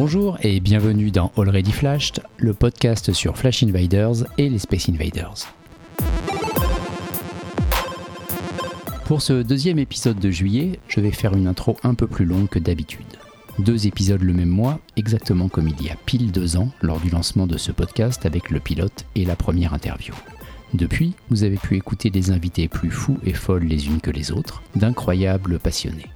Bonjour et bienvenue dans Already Flashed, le podcast sur Flash Invaders et les Space Invaders. Pour ce deuxième épisode de juillet, je vais faire une intro un peu plus longue que d'habitude. Deux épisodes le même mois, exactement comme il y a pile deux ans lors du lancement de ce podcast avec le pilote et la première interview. Depuis, vous avez pu écouter des invités plus fous et folles les unes que les autres, d'incroyables passionnés.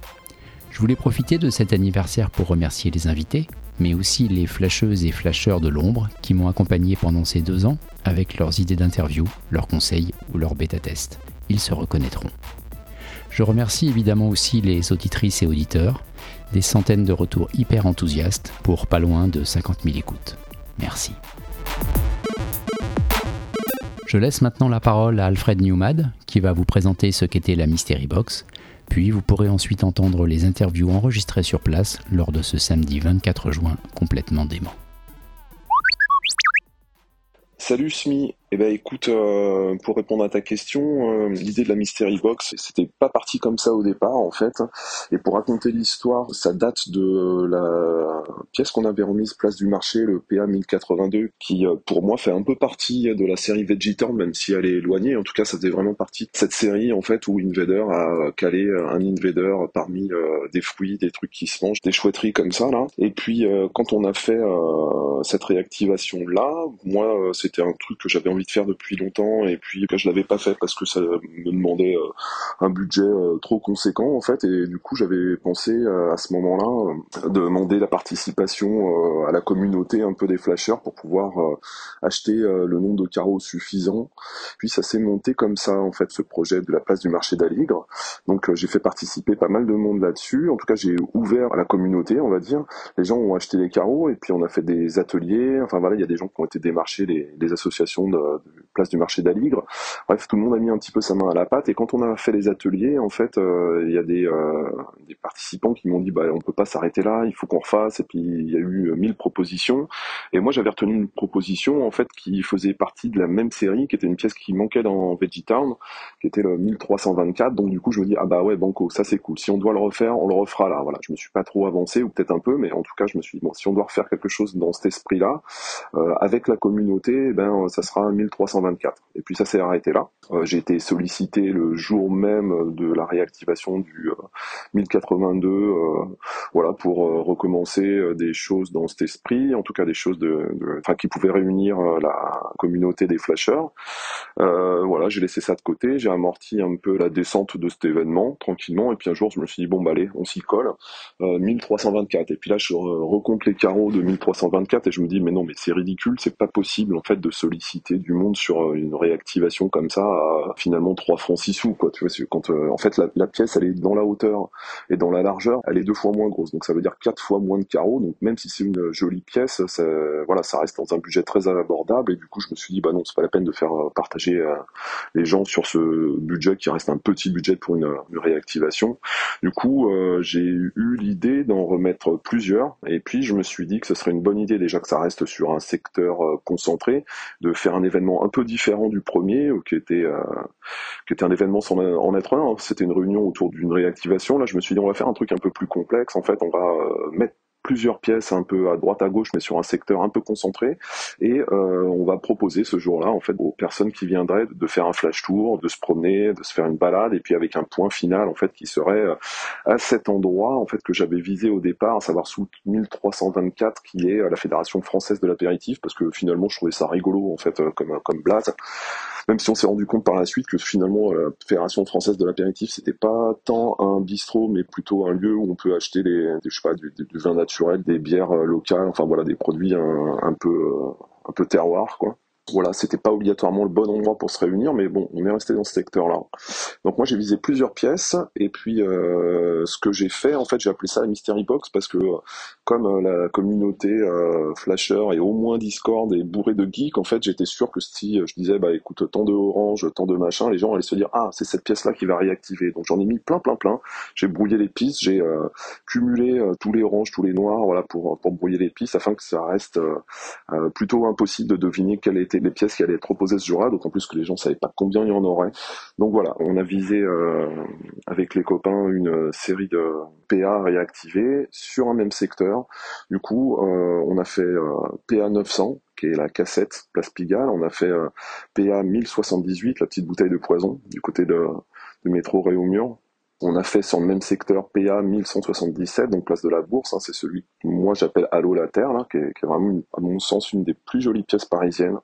Je voulais profiter de cet anniversaire pour remercier les invités, mais aussi les flasheuses et flasheurs de l'ombre qui m'ont accompagné pendant ces deux ans avec leurs idées d'interview, leurs conseils ou leurs bêta-tests. Ils se reconnaîtront. Je remercie évidemment aussi les auditrices et auditeurs, des centaines de retours hyper enthousiastes pour pas loin de 50 000 écoutes. Merci. Je laisse maintenant la parole à Alfred Newmad qui va vous présenter ce qu'était la Mystery Box, puis vous pourrez ensuite entendre les interviews enregistrées sur place lors de ce samedi 24 juin complètement dément. Salut Smi, eh ben écoute, euh, pour répondre à ta question, euh, l'idée de la Mystery Box, c'était pas parti comme ça au départ en fait. Et pour raconter l'histoire, ça date de la pièce qu'on avait remise place du marché, le PA 1082, qui euh, pour moi fait un peu partie de la série Vegetorn, même si elle est éloignée. En tout cas, ça faisait vraiment partie de cette série en fait où Invader a calé un Invader parmi des fruits, des trucs qui se mangent, des chouetteries comme ça là. Et puis quand on a fait cette réactivation là, moi c'était un truc que j'avais envie de faire depuis longtemps et puis je l'avais pas fait parce que ça me demandait euh, un budget euh, trop conséquent en fait. Et du coup j'avais pensé euh, à ce moment-là de demander la participation à la communauté un peu des flashers pour pouvoir acheter le nombre de carreaux suffisant puis ça s'est monté comme ça en fait ce projet de la place du marché d'Aligre. Donc j'ai fait participer pas mal de monde là-dessus. En tout cas j'ai ouvert à la communauté on va dire. Les gens ont acheté les carreaux et puis on a fait des ateliers. Enfin voilà il y a des gens qui ont été démarchés les, les associations de, place du marché d'Aligre. Bref, tout le monde a mis un petit peu sa main à la pâte. Et quand on a fait les ateliers, en fait, euh, il y a des, euh, des participants qui m'ont dit, bah, on peut pas s'arrêter là, il faut qu'on refasse. Et puis il y a eu mille propositions. Et moi, j'avais retenu une proposition en fait qui faisait partie de la même série, qui était une pièce qui manquait dans Vegetown, qui était le 1324. Donc du coup, je me dis, ah bah ouais, banco, ça c'est cool. Si on doit le refaire, on le refera là. Voilà, je me suis pas trop avancé ou peut-être un peu, mais en tout cas, je me suis dit, bon, si on doit refaire quelque chose dans cet esprit-là, euh, avec la communauté, eh ben ça sera 1324. Et puis ça s'est arrêté là. Euh, j'ai été sollicité le jour même de la réactivation du 1082, euh, voilà, pour recommencer des choses dans cet esprit, en tout cas des choses qui pouvaient réunir la communauté des flashers. voilà, j'ai laissé ça de côté, j'ai amorti un peu la descente de cet événement tranquillement, et puis un jour je me suis dit bon bah allez, on s'y colle, 1324. Et puis là je recompte les carreaux de 1324 et je me dis mais non mais c'est ridicule, c'est pas possible en fait de solliciter du monde sur euh, une réactivation comme ça à finalement 3 francs 6 sous quoi tu vois quand euh, en fait la, pièce elle est dans la hauteur et dans la largeur elle est deux fois moins grosse donc ça veut dire quatre fois moins de carreaux donc même si c'est une jolie pièce ça, voilà ça reste dans un budget très abordable et du coup je me suis dit bah non c'est pas la peine de faire euh, partager les gens sur ce budget qui reste un petit budget pour une, réactivation du coup j'ai eu l'idée d'en remettre plusieurs et puis je me suis dit que ce serait une bonne idée déjà que ça reste sur un secteur concentré de faire un événement un peu différent du premier, euh, qui était euh, qui était un événement sans en être un. C'était une réunion autour d'une réactivation. Là, je me suis dit on va faire un truc un peu plus complexe. En fait, on va euh, mettre plusieurs pièces un peu à droite à gauche mais sur un secteur un peu concentré. Et euh, on va proposer ce jour-là en fait aux personnes qui viendraient de faire un flash tour, de se promener, de se faire une balade et puis avec un point final en fait qui serait euh, à cet endroit en fait que j'avais visé au départ, à savoir sous 1324 qui est la Fédération française de l'apéritif parce que finalement je trouvais ça rigolo en fait comme comme blase. Même si on s'est rendu compte par la suite que finalement la Fédération française de l'apéritif c'était pas tant un bistrot mais plutôt un lieu où on peut acheter des, je sais pas du, du, vin naturel, des bières euh, locales, enfin voilà des produits un, un peu euh, un peu terroir quoi voilà, c'était pas obligatoirement le bon endroit pour se réunir, mais bon, on est resté dans ce secteur-là. Donc moi j'ai visé plusieurs pièces, et puis euh, ce que j'ai fait, en fait, j'ai appelé ça Mystery Box parce que comme euh, la communauté euh, Flasher et au moins Discord est bourrée de geeks, en fait, j'étais sûr que si je disais bah écoute tant de orange, tant de machin, les gens allaient se dire ah c'est cette pièce-là qui va réactiver. Donc j'en ai mis plein plein plein. J'ai brouillé les pistes, j'ai cumulé tous les oranges, tous les noirs, voilà pour pour brouiller les pistes afin que ça reste plutôt impossible de deviner quelle était étaient les pièces qui allaient être proposées ce jour-là, d'autant plus que les gens savaient pas combien il y en aurait. Donc voilà, on a visé euh, avec les copains une série de PA réactivés sur un même secteur. Du coup, euh, on a fait euh, PA 900 qui est la cassette Place Pigalle. On a fait PA 1078, la petite bouteille de poison du côté de, du métro Réaumur. On a fait sur le même secteur PA 1177, donc place de la Bourse. Hein, c'est celui que moi j'appelle Allo la Terre, qui, est, vraiment, à mon sens, une des plus jolies pièces parisiennes.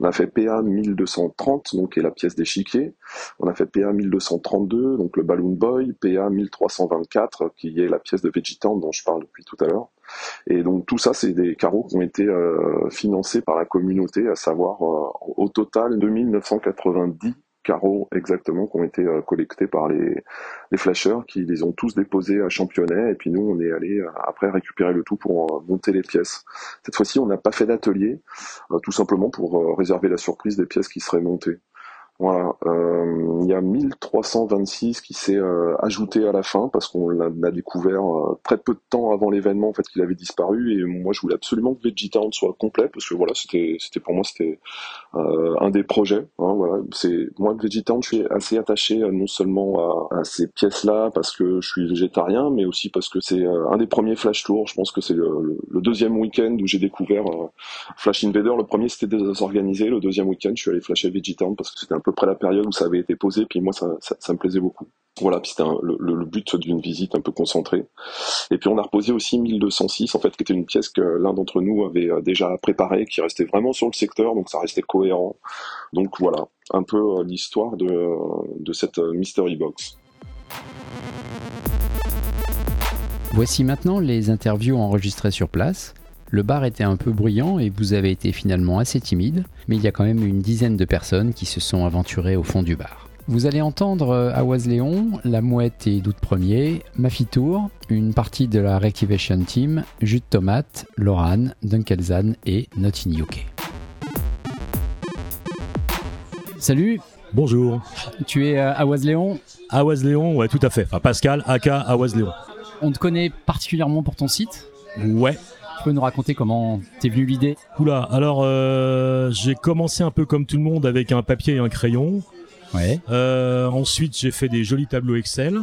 On a fait PA 1230, donc qui est la pièce d'échiquier. On a fait PA 1232, donc le Balloon Boy. PA 1324, qui est la pièce de Vegetant dont je parle depuis tout à l'heure. Et donc tout ça, c'est des carreaux qui ont été euh, financés par la communauté, à savoir euh, au total 2990 carreaux exactement qui ont été euh, collectés par les, les flasheurs qui les ont tous déposés à Championnet et puis nous on est allé euh, après récupérer le tout pour euh, monter les pièces. Cette fois-ci on n'a pas fait d'atelier tout simplement pour réserver la surprise des pièces qui seraient montées. Voilà, euh, il y a 1326 qui s'est euh, ajouté à la fin parce qu'on l'a découvert euh, très peu de temps avant l'événement en fait qu'il avait disparu et moi je voulais absolument que Vegetown soit complet parce que voilà c'était c'était pour moi c'était un des projets. Hein, voilà, c'est moi Vegetown je suis assez attaché non seulement à, ces pièces là parce que je suis végétarien mais aussi parce que c'est un des premiers flash tours. Je pense que c'est le, deuxième week-end où j'ai découvert Flash Invader. Le premier c'était désorganisé, le deuxième week-end je suis allé flasher Vegetown parce que c'était un peu près la période où ça avait été posé, puis moi ça, me plaisait beaucoup. Voilà, puis c'était le, but d'une visite un peu concentrée. Et puis on a reposé aussi 1206, en fait, qui était une pièce que l'un d'entre nous avait euh, déjà préparée, qui restait vraiment sur le secteur, donc ça restait cohérent. Donc voilà, un peu euh, l'histoire de, de cette euh, Mystery Box. Voici maintenant les interviews enregistrées sur place. Le bar était un peu bruyant et vous avez été finalement assez timide, mais il y a quand même une dizaine de personnes qui se sont aventurées au fond du bar. Vous allez entendre euh, Awaz Léon, La Mouette et Doute Premier, Mafitour, une partie de la Reactivation Team, Jus de Tomate, Loran, Dunkelzan et Not in UK. Salut Bonjour. Tu es euh, Awaz Léon Awaz Léon, ouais, tout à fait. Enfin, Pascal, aka Awaz Léon. On te connaît particulièrement pour ton site? Ouais, tu peux nous raconter comment t'es venu l'idée? Oula, alors euh, j'ai commencé un peu comme tout le monde avec un papier et un crayon. Ouais. Euh, ensuite, j'ai fait des jolis tableaux Excel.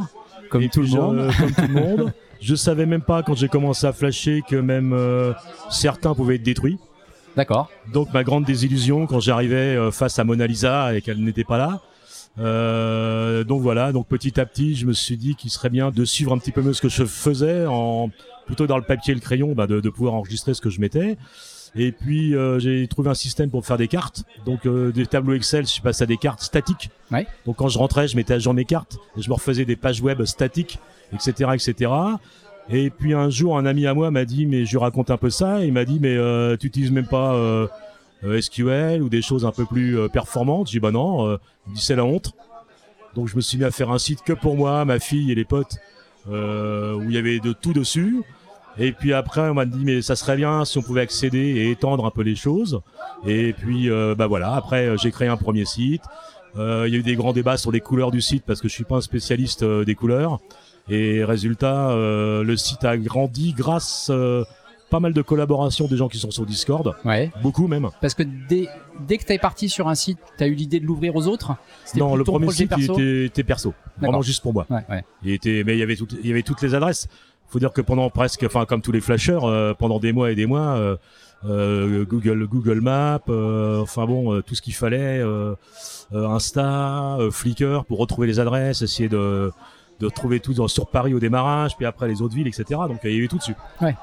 Comme tout le monde. Euh, comme tout le monde. Je savais même pas quand j'ai commencé à flasher que même certains pouvaient être détruits. D'accord. Donc ma grande désillusion quand j'arrivais face à Mona Lisa et qu'elle n'était pas là. donc voilà, donc petit à petit, je me suis dit qu'il serait bien de suivre un petit peu mieux ce que je faisais en plutôt dans le papier et le crayon, bah, de, pouvoir enregistrer ce que je mettais. Et puis euh, j'ai trouvé un système pour faire des cartes, donc euh, des tableaux Excel. Je suis passé à des cartes statiques. Donc quand je rentrais, je mettais à jour mes cartes et je me refaisais des pages web statiques, etc., etc. Et puis un jour, un ami à moi m'a dit, mais je lui raconte un peu ça. il m'a dit, mais euh, tu utilises même pas SQL ou des choses un peu plus performantes. J'ai dit bah non. il dit c'est la honte. Donc je me suis mis à faire un site que pour moi, ma fille et les potes, où il y avait de tout dessus. Et puis après, on m'a dit mais ça serait bien si on pouvait accéder et étendre un peu les choses. Et puis euh, bah voilà. Après, euh, j'ai créé un premier site. Euh, il y a eu des grands débats sur les couleurs du site parce que je suis pas un spécialiste des couleurs. Et résultat, le site a grandi grâce pas mal de collaborations des gens qui sont sur Discord. Ouais. Beaucoup même. Parce que dès, dès que tu es parti sur un site, tu as eu l'idée de l'ouvrir aux autres? Non, le premier site il était, perso. Vraiment juste pour moi. Ouais, ouais. Il était, mais il y avait il y avait toutes les adresses faut dire que pendant presque, enfin comme tous les flashers, euh, pendant des mois et des mois, euh, euh Google, Google Maps, euh, enfin bon, tout ce qu'il fallait, Insta, Flickr pour retrouver les adresses, essayer de de trouver tout sur Paris au démarrage, puis après les autres villes, etc. Donc il y avait tout dessus. Ouais.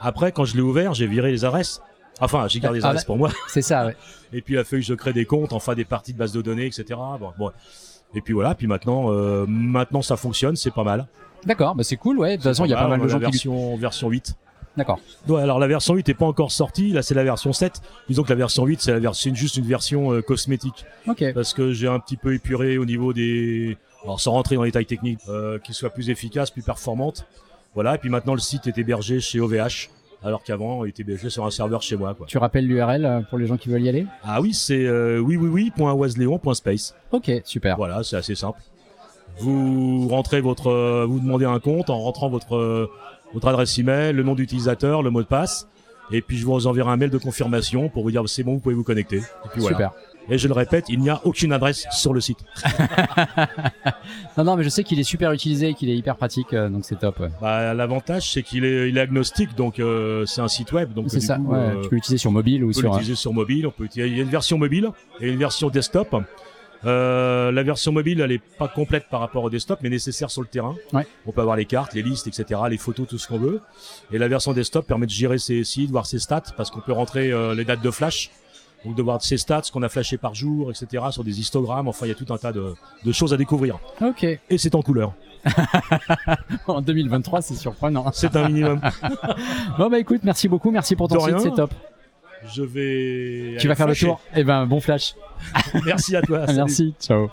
Après, quand je l'ai ouvert, j'ai viré les adresses. Enfin, j'ai gardé les ah, adresses pour moi. C'est ça, ouais. Et puis, il a fallu que je crée des comptes, enfin des parties de base de données, etc. Bon, bon. Et puis voilà, puis maintenant, maintenant ça fonctionne, c'est pas mal. D'accord, bah c'est cool, ouais. De toute façon, il y a pas mal de gens version, qui... version 8. D'accord. Ouais, alors la version 8 est pas encore sortie, là c'est la version 7. Disons que la version 8 c'est la version juste une version euh, cosmétique. OK. Parce que j'ai un petit peu épuré au niveau des alors sans rentrer dans les détails techniques, euh, qu'il soit plus efficace, plus performante. Voilà, et puis maintenant le site est hébergé chez OVH alors qu'avant il était hébergé sur un serveur chez moi quoi. Tu rappelles l'URL euh, pour les gens qui veulent y aller? Ah oui, c'est euh, oui oui oui.wasleon.space. OK, super. Voilà, c'est assez simple vous rentrez votre, euh, vous demandez un compte en rentrant votre, euh, votre adresse email, le nom d'utilisateur, le mot de passe. Et puis je vous enverrai un mail de confirmation pour vous dire c'est bon, vous pouvez vous connecter. Et puis voilà. Super. Et je le répète, il n'y a aucune adresse sur le site. Non, non, mais je sais qu'il est super utilisé qu'il est hyper pratique, euh, donc c'est top. ouais. Bah, L'avantage, c'est qu'il est, il est agnostique, donc euh, c'est un site web. Donc C'est ça, coup, ouais, euh, tu peux l'utiliser sur mobile ou on peut sur. l'utiliser sur mobile. On peut utiliser- il y a une version mobile et une version desktop. Euh, la version mobile, elle est pas complète par rapport au desktop, mais nécessaire sur le terrain. Ouais. On peut avoir les cartes, les listes, etc., les photos, tout ce qu'on veut. Et la version desktop permet de gérer ses sites, voir ses stats, parce qu'on peut rentrer euh, les dates de flash. Donc de voir ses stats, ce qu'on a flashé par jour, etc., sur des histogrammes. Enfin, il y a tout un tas de, de choses à découvrir. Ok. Et c'est en couleur. En 2023, c'est surprenant. C'est un minimum. Bon bah écoute, merci beaucoup, merci pour ton De site, c'est top. Je vais. Tu vas faire le tour. Eh ben bon flash. Merci à toi. salut. Merci. Ciao.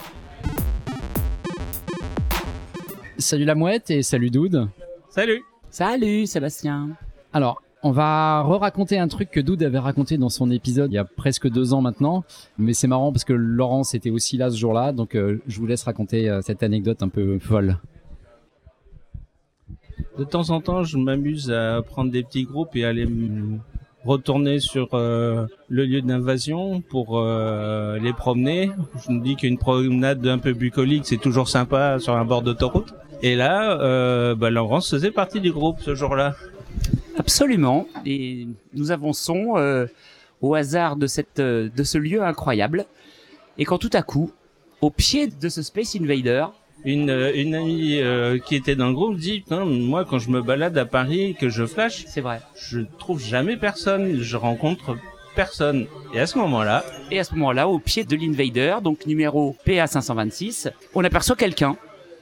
Salut la mouette et salut Doud. Salut Salut Sébastien. Alors, on va re-raconter un truc que Doud avait raconté dans son épisode il y a presque deux ans maintenant. Mais c'est marrant parce que Laurence était aussi là ce jour-là. Donc euh, je vous laisse raconter euh, cette anecdote un peu folle. De temps en temps, je m'amuse à prendre des petits groupes et aller me retourner sur euh, le lieu d'invasion pour euh, les promener. Je me dis qu'une promenade un peu bucolique, c'est toujours sympa sur un bord d'autoroute. Et là, euh, bah, Laurence faisait partie du groupe ce jour-là. Absolument. Et nous avançons euh, au hasard de, ce lieu incroyable. Et quand tout à coup, au pied de ce Space Invader, Une, euh, une amie euh, qui était dans le groupe dit Putain, moi quand je me balade à Paris et que je flash, c'est vrai. je trouve jamais personne, je rencontre personne. Et à ce moment-là, Et à ce moment-là, au pied de l'Invader, donc numéro PA526, on aperçoit quelqu'un.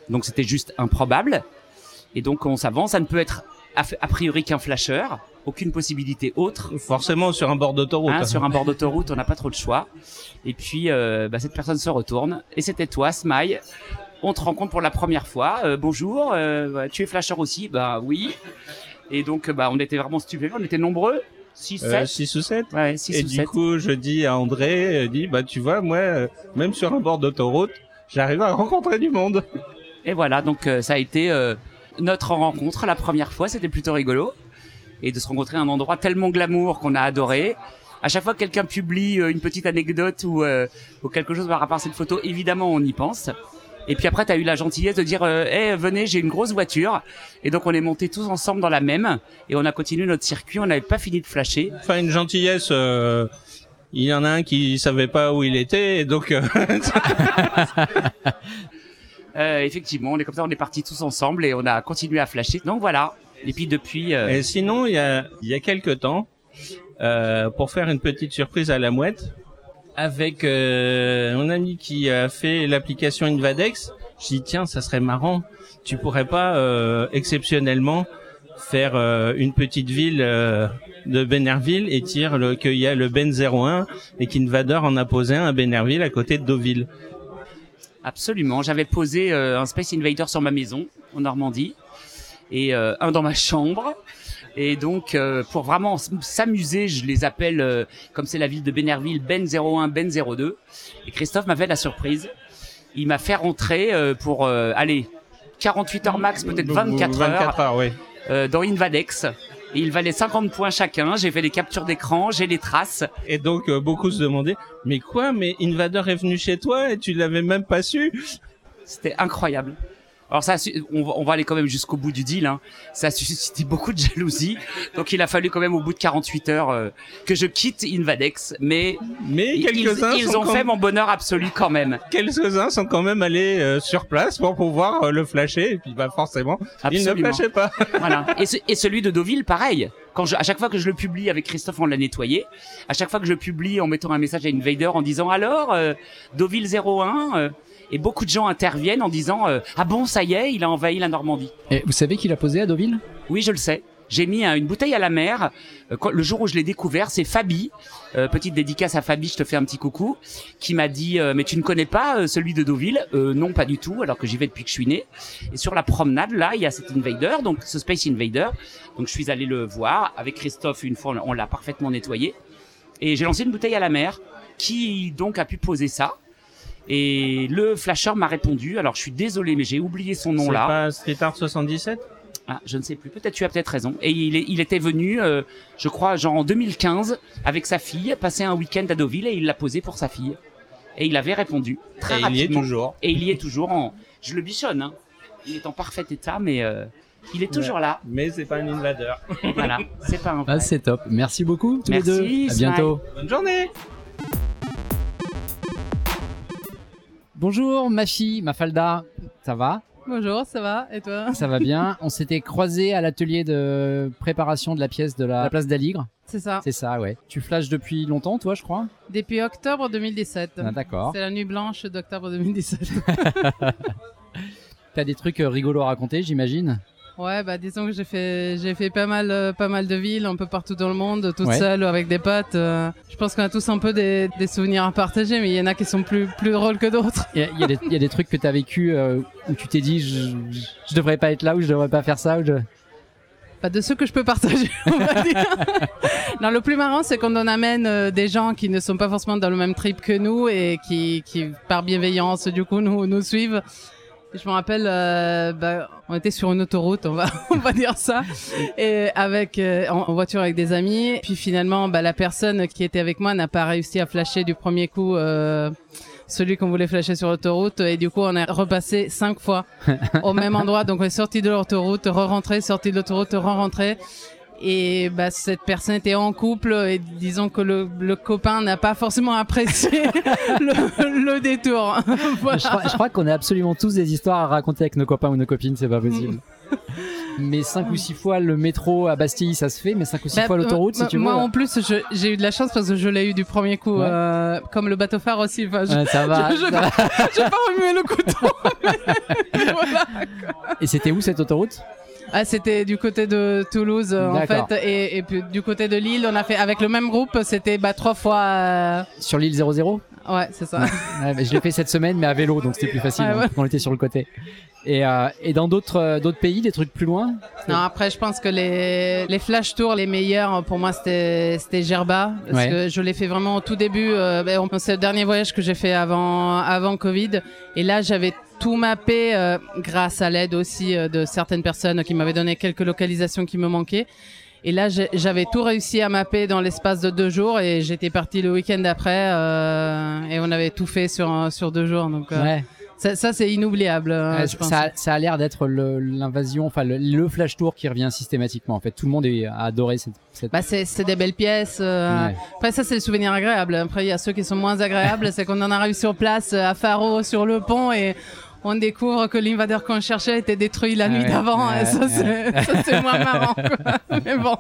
Donc c'était juste improbable. Et donc on s'avance, ça ne peut être a, a priori qu'un flasher, aucune possibilité autre. forcément sur un bord d'autoroute. Hein, sur un bord d'autoroute, on n'a pas trop de choix. Et puis, euh, bah, cette personne se retourne. Et c'était toi, Smile. On te rencontre pour la première fois. Euh, bonjour, euh, bah, tu es flasher aussi? Bah oui. Et donc, bah, on était vraiment stupéfaits. On était nombreux. 6, 7. Euh, 6 ou 7 Ouais, 6 Et ou du 7. coup, je dis à André, euh, dis, bah tu vois, moi, euh, même sur un bord d'autoroute, j'arrive à rencontrer du monde. Et voilà, donc euh, ça a été euh, notre rencontre la première fois. C'était plutôt rigolo. Et de se rencontrer à un endroit tellement glamour qu'on a adoré. À chaque fois que quelqu'un publie euh, une petite anecdote ou, euh, ou quelque chose par rapport à cette photo, évidemment, on y pense. Et puis après, tu as eu la gentillesse de dire euh, Eh, venez, j'ai une grosse voiture ». Et donc, on est montés tous ensemble dans la même. Et on a continué notre circuit. On n'avait pas fini de flasher. Enfin, une gentillesse, euh, il y en a un qui savait pas où il était, et donc... euh, Euh, effectivement, on est comme ça, on est partis tous ensemble et on a continué à flasher. Donc voilà. Et puis depuis... euh, Et sinon, il y a, il y a quelques temps, euh, pour faire une petite surprise à la mouette, avec euh, mon ami qui a fait l'application Invadex, je dis tiens, ça serait marrant, tu pourrais pas euh, exceptionnellement faire euh, une petite ville euh, de Benerville et dire qu'il y a le Ben 01 et qu'Invader en a posé un à Benerville à côté de Deauville. Absolument. J'avais posé euh, un Space Invader sur ma maison en Normandie et euh, un dans ma chambre. Et donc, euh, pour vraiment s'amuser, je les appelle, euh, comme c'est la ville de Benerville, Ben 01, Ben 02. Et Christophe m'a fait la surprise. Il m'a fait rentrer euh, pour, allez, 48 heures max, peut-être 24 heures, 24 heures, oui. dans Invadex. Et il valait 50 points chacun. J'ai fait des captures d'écran, j'ai les traces. Et donc beaucoup se demandaient mais quoi mais Invader est venu chez toi et tu l'avais même pas su? C'était incroyable. Alors ça, on va, on va aller quand même jusqu'au bout du deal. Hein. Ça a suscité beaucoup de jalousie. Donc il a fallu quand même au bout de 48 heures euh, que je quitte Invadex. Mais Mais ils, quelques-uns ils ont fait mon bonheur absolu quand même. quelques-uns sont quand même allés euh, sur place pour pouvoir euh, le flasher et puis bah forcément ils ne Absolument. flashaient pas. voilà. Et, ce- et celui de Deauville, pareil. Quand je, à chaque fois que je le publie avec Christophe, on l'a nettoyé. À chaque fois que je le publie en mettant un message à Invader en disant alors euh, Deauville 01. Et beaucoup de gens interviennent en disant euh, ah bon ça y est, il a envahi la Normandie. Et vous savez qui l'a posé à Deauville? Oui, je le sais. J'ai mis euh, une bouteille à la mer. Euh, le jour où je l'ai découvert, c'est Fabi, euh, petite dédicace à Fabi, je te fais un petit coucou, qui m'a dit euh, mais tu ne connais pas euh, celui de Deauville? Euh, Non, pas du tout, alors que j'y vais depuis que je suis né. Et sur la promenade, là, il y a cet Invader, donc ce Space Invader. Donc je suis allé le voir avec Christophe une fois, on l'a parfaitement nettoyé. Et j'ai lancé une bouteille à la mer, qui donc a pu poser ça. Et le flasher m'a répondu. Alors je suis désolé, mais j'ai oublié son nom C'est là. pas Street Art 77 Ah, je ne sais plus. Peut-être tu as peut-être raison. Et il, est- il était venu, euh, je crois, genre en 2015, avec sa fille, passer un week-end à Deauville et il l'a posé pour sa fille. Et il avait répondu très Et il y est rapidement. toujours. Et il y est toujours en. Je le bichonne. Hein. Il est en parfait état, mais euh, il est toujours là. Mais c'est pas un invader. Voilà. C'est pas un. Ah, c'est top. Merci beaucoup tous Merci, les deux. À bientôt. Bonne journée Bonjour ma fille, Mafalda. Ça va? Bonjour, ça va? Et toi? Ça va bien. On s'était croisés à l'atelier de préparation de la pièce de la, la place d'Aligre. C'est ça. C'est ça, ouais. Tu flashes depuis longtemps, toi, je crois? Depuis octobre 2017. Ah, D'accord. C'est la nuit blanche d'octobre 2017. T'as des trucs euh, rigolos à raconter, j'imagine? Ouais, bah disons que j'ai fait j'ai fait pas mal euh, pas mal de villes un peu partout dans le monde, toute Ouais. seule ou avec des potes. euh. je pense qu'on a tous un peu des, des souvenirs à partager, mais il y en a qui sont plus plus drôles que d'autres. Il y, y y a des trucs que t'as vécu euh, où tu t'es dit je, je devrais pas être là ou je devrais pas faire ça ou je... Pas de ceux que je peux partager, on va dire. non, le plus marrant, c'est quand on amène euh, des gens qui ne sont pas forcément dans le même trip que nous et qui, qui par bienveillance, du coup, nous, nous suivent. Je me rappelle, euh, bah, on était sur une autoroute, on va, on va dire ça, et avec euh, en, voiture avec des amis. Puis finalement, bah, la personne qui était avec moi n'a pas réussi à flasher du premier coup euh, celui qu'on voulait flasher sur l'autoroute. Et du coup, on a repassé cinq fois au même endroit. Donc, on est sorti de l'autoroute, re-rentré, sorti de l'autoroute, re-rentré. Et bah, cette personne était en couple et disons que le, le copain n'a pas forcément apprécié le, le détour. Voilà. Je crois, qu'on a absolument tous des histoires à raconter avec nos copains ou nos copines, c'est pas possible. mais cinq ou six fois le métro à Bastille, ça se fait, mais cinq ou six Bah, fois l'autoroute, si euh, tu veux. Moi, en plus, j'ai eu de la chance parce que je l'ai eu du premier coup, Ouais. euh, comme le bateau phare aussi. Enfin, je- Ouais, ça va. je- je- ça va. pas remué le couteau. voilà. Et c'était où cette autoroute? Ah, c'était du côté de Toulouse en fait, et, et puis du côté de Lille, on a fait avec le même groupe. C'était bah, trois fois. euh, Sur l'île 00 Ouais, c'est ça. Ouais, mais je l'ai fait cette semaine, mais à vélo, donc c'était plus facile Ouais, hein, ouais. on était sur le côté. Et, euh, et dans d'autres euh, d'autres pays, des trucs plus loin Non, après, je pense que les, les flash tours, les meilleurs, pour moi, c'était, c'était Gerba. Parce que je l'ai fait vraiment au tout début. Euh, ben, c'est le dernier voyage que j'ai fait avant, avant Covid. Et là, j'avais tout mappé euh, grâce à l'aide aussi euh, de certaines personnes qui m'avaient donné quelques localisations qui me manquaient. Et là, j'avais tout réussi à mapper dans l'espace de deux jours et j'étais parti le week-end après euh, et on avait tout fait sur, sur deux jours. Donc, Ouais. ça, ça, c'est inoubliable, euh, je pense. ça, ça a l'air d'être l'invasion, enfin le, le flash tour qui revient systématiquement. En fait, tout le monde est, a adoré cette. cette... Bah, c'est, des belles pièces. euh, Ouais. Après, ça, c'est le souvenir agréable. Après, il y a ceux qui sont moins agréables. c'est qu'on en arrive sur place à Faro, sur le pont, et on découvre que l'invadeur qu'on cherchait était détruit la Ah nuit ouais, d'avant. ouais, ça, ouais. c'est, ça, c'est moins marrant. quoi. Mais bon.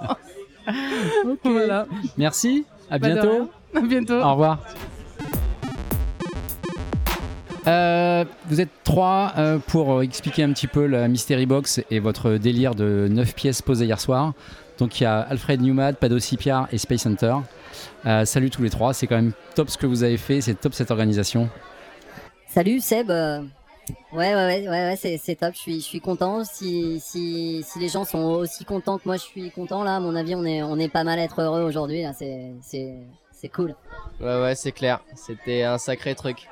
Voilà. Merci, à bientôt. À bientôt. Au revoir. Euh, vous êtes trois euh, pour expliquer un petit peu la Mystery Box et votre délire de 9 pièces posées hier soir. Donc il y a Alfred Newmad, Pado Sipiar et Space Hunter. Euh, salut tous les trois, c'est quand même top ce que vous avez fait, c'est top cette organisation. Salut Seb. Ouais, ouais, ouais, ouais, ouais, c'est, top. Je suis, je suis content. Si, si, si les gens sont aussi contents que moi, je suis content là. À mon avis, on est, on est pas mal à être heureux aujourd'hui. Là, c'est, c'est, c'est cool. Ouais, ouais, c'est clair. C'était un sacré truc.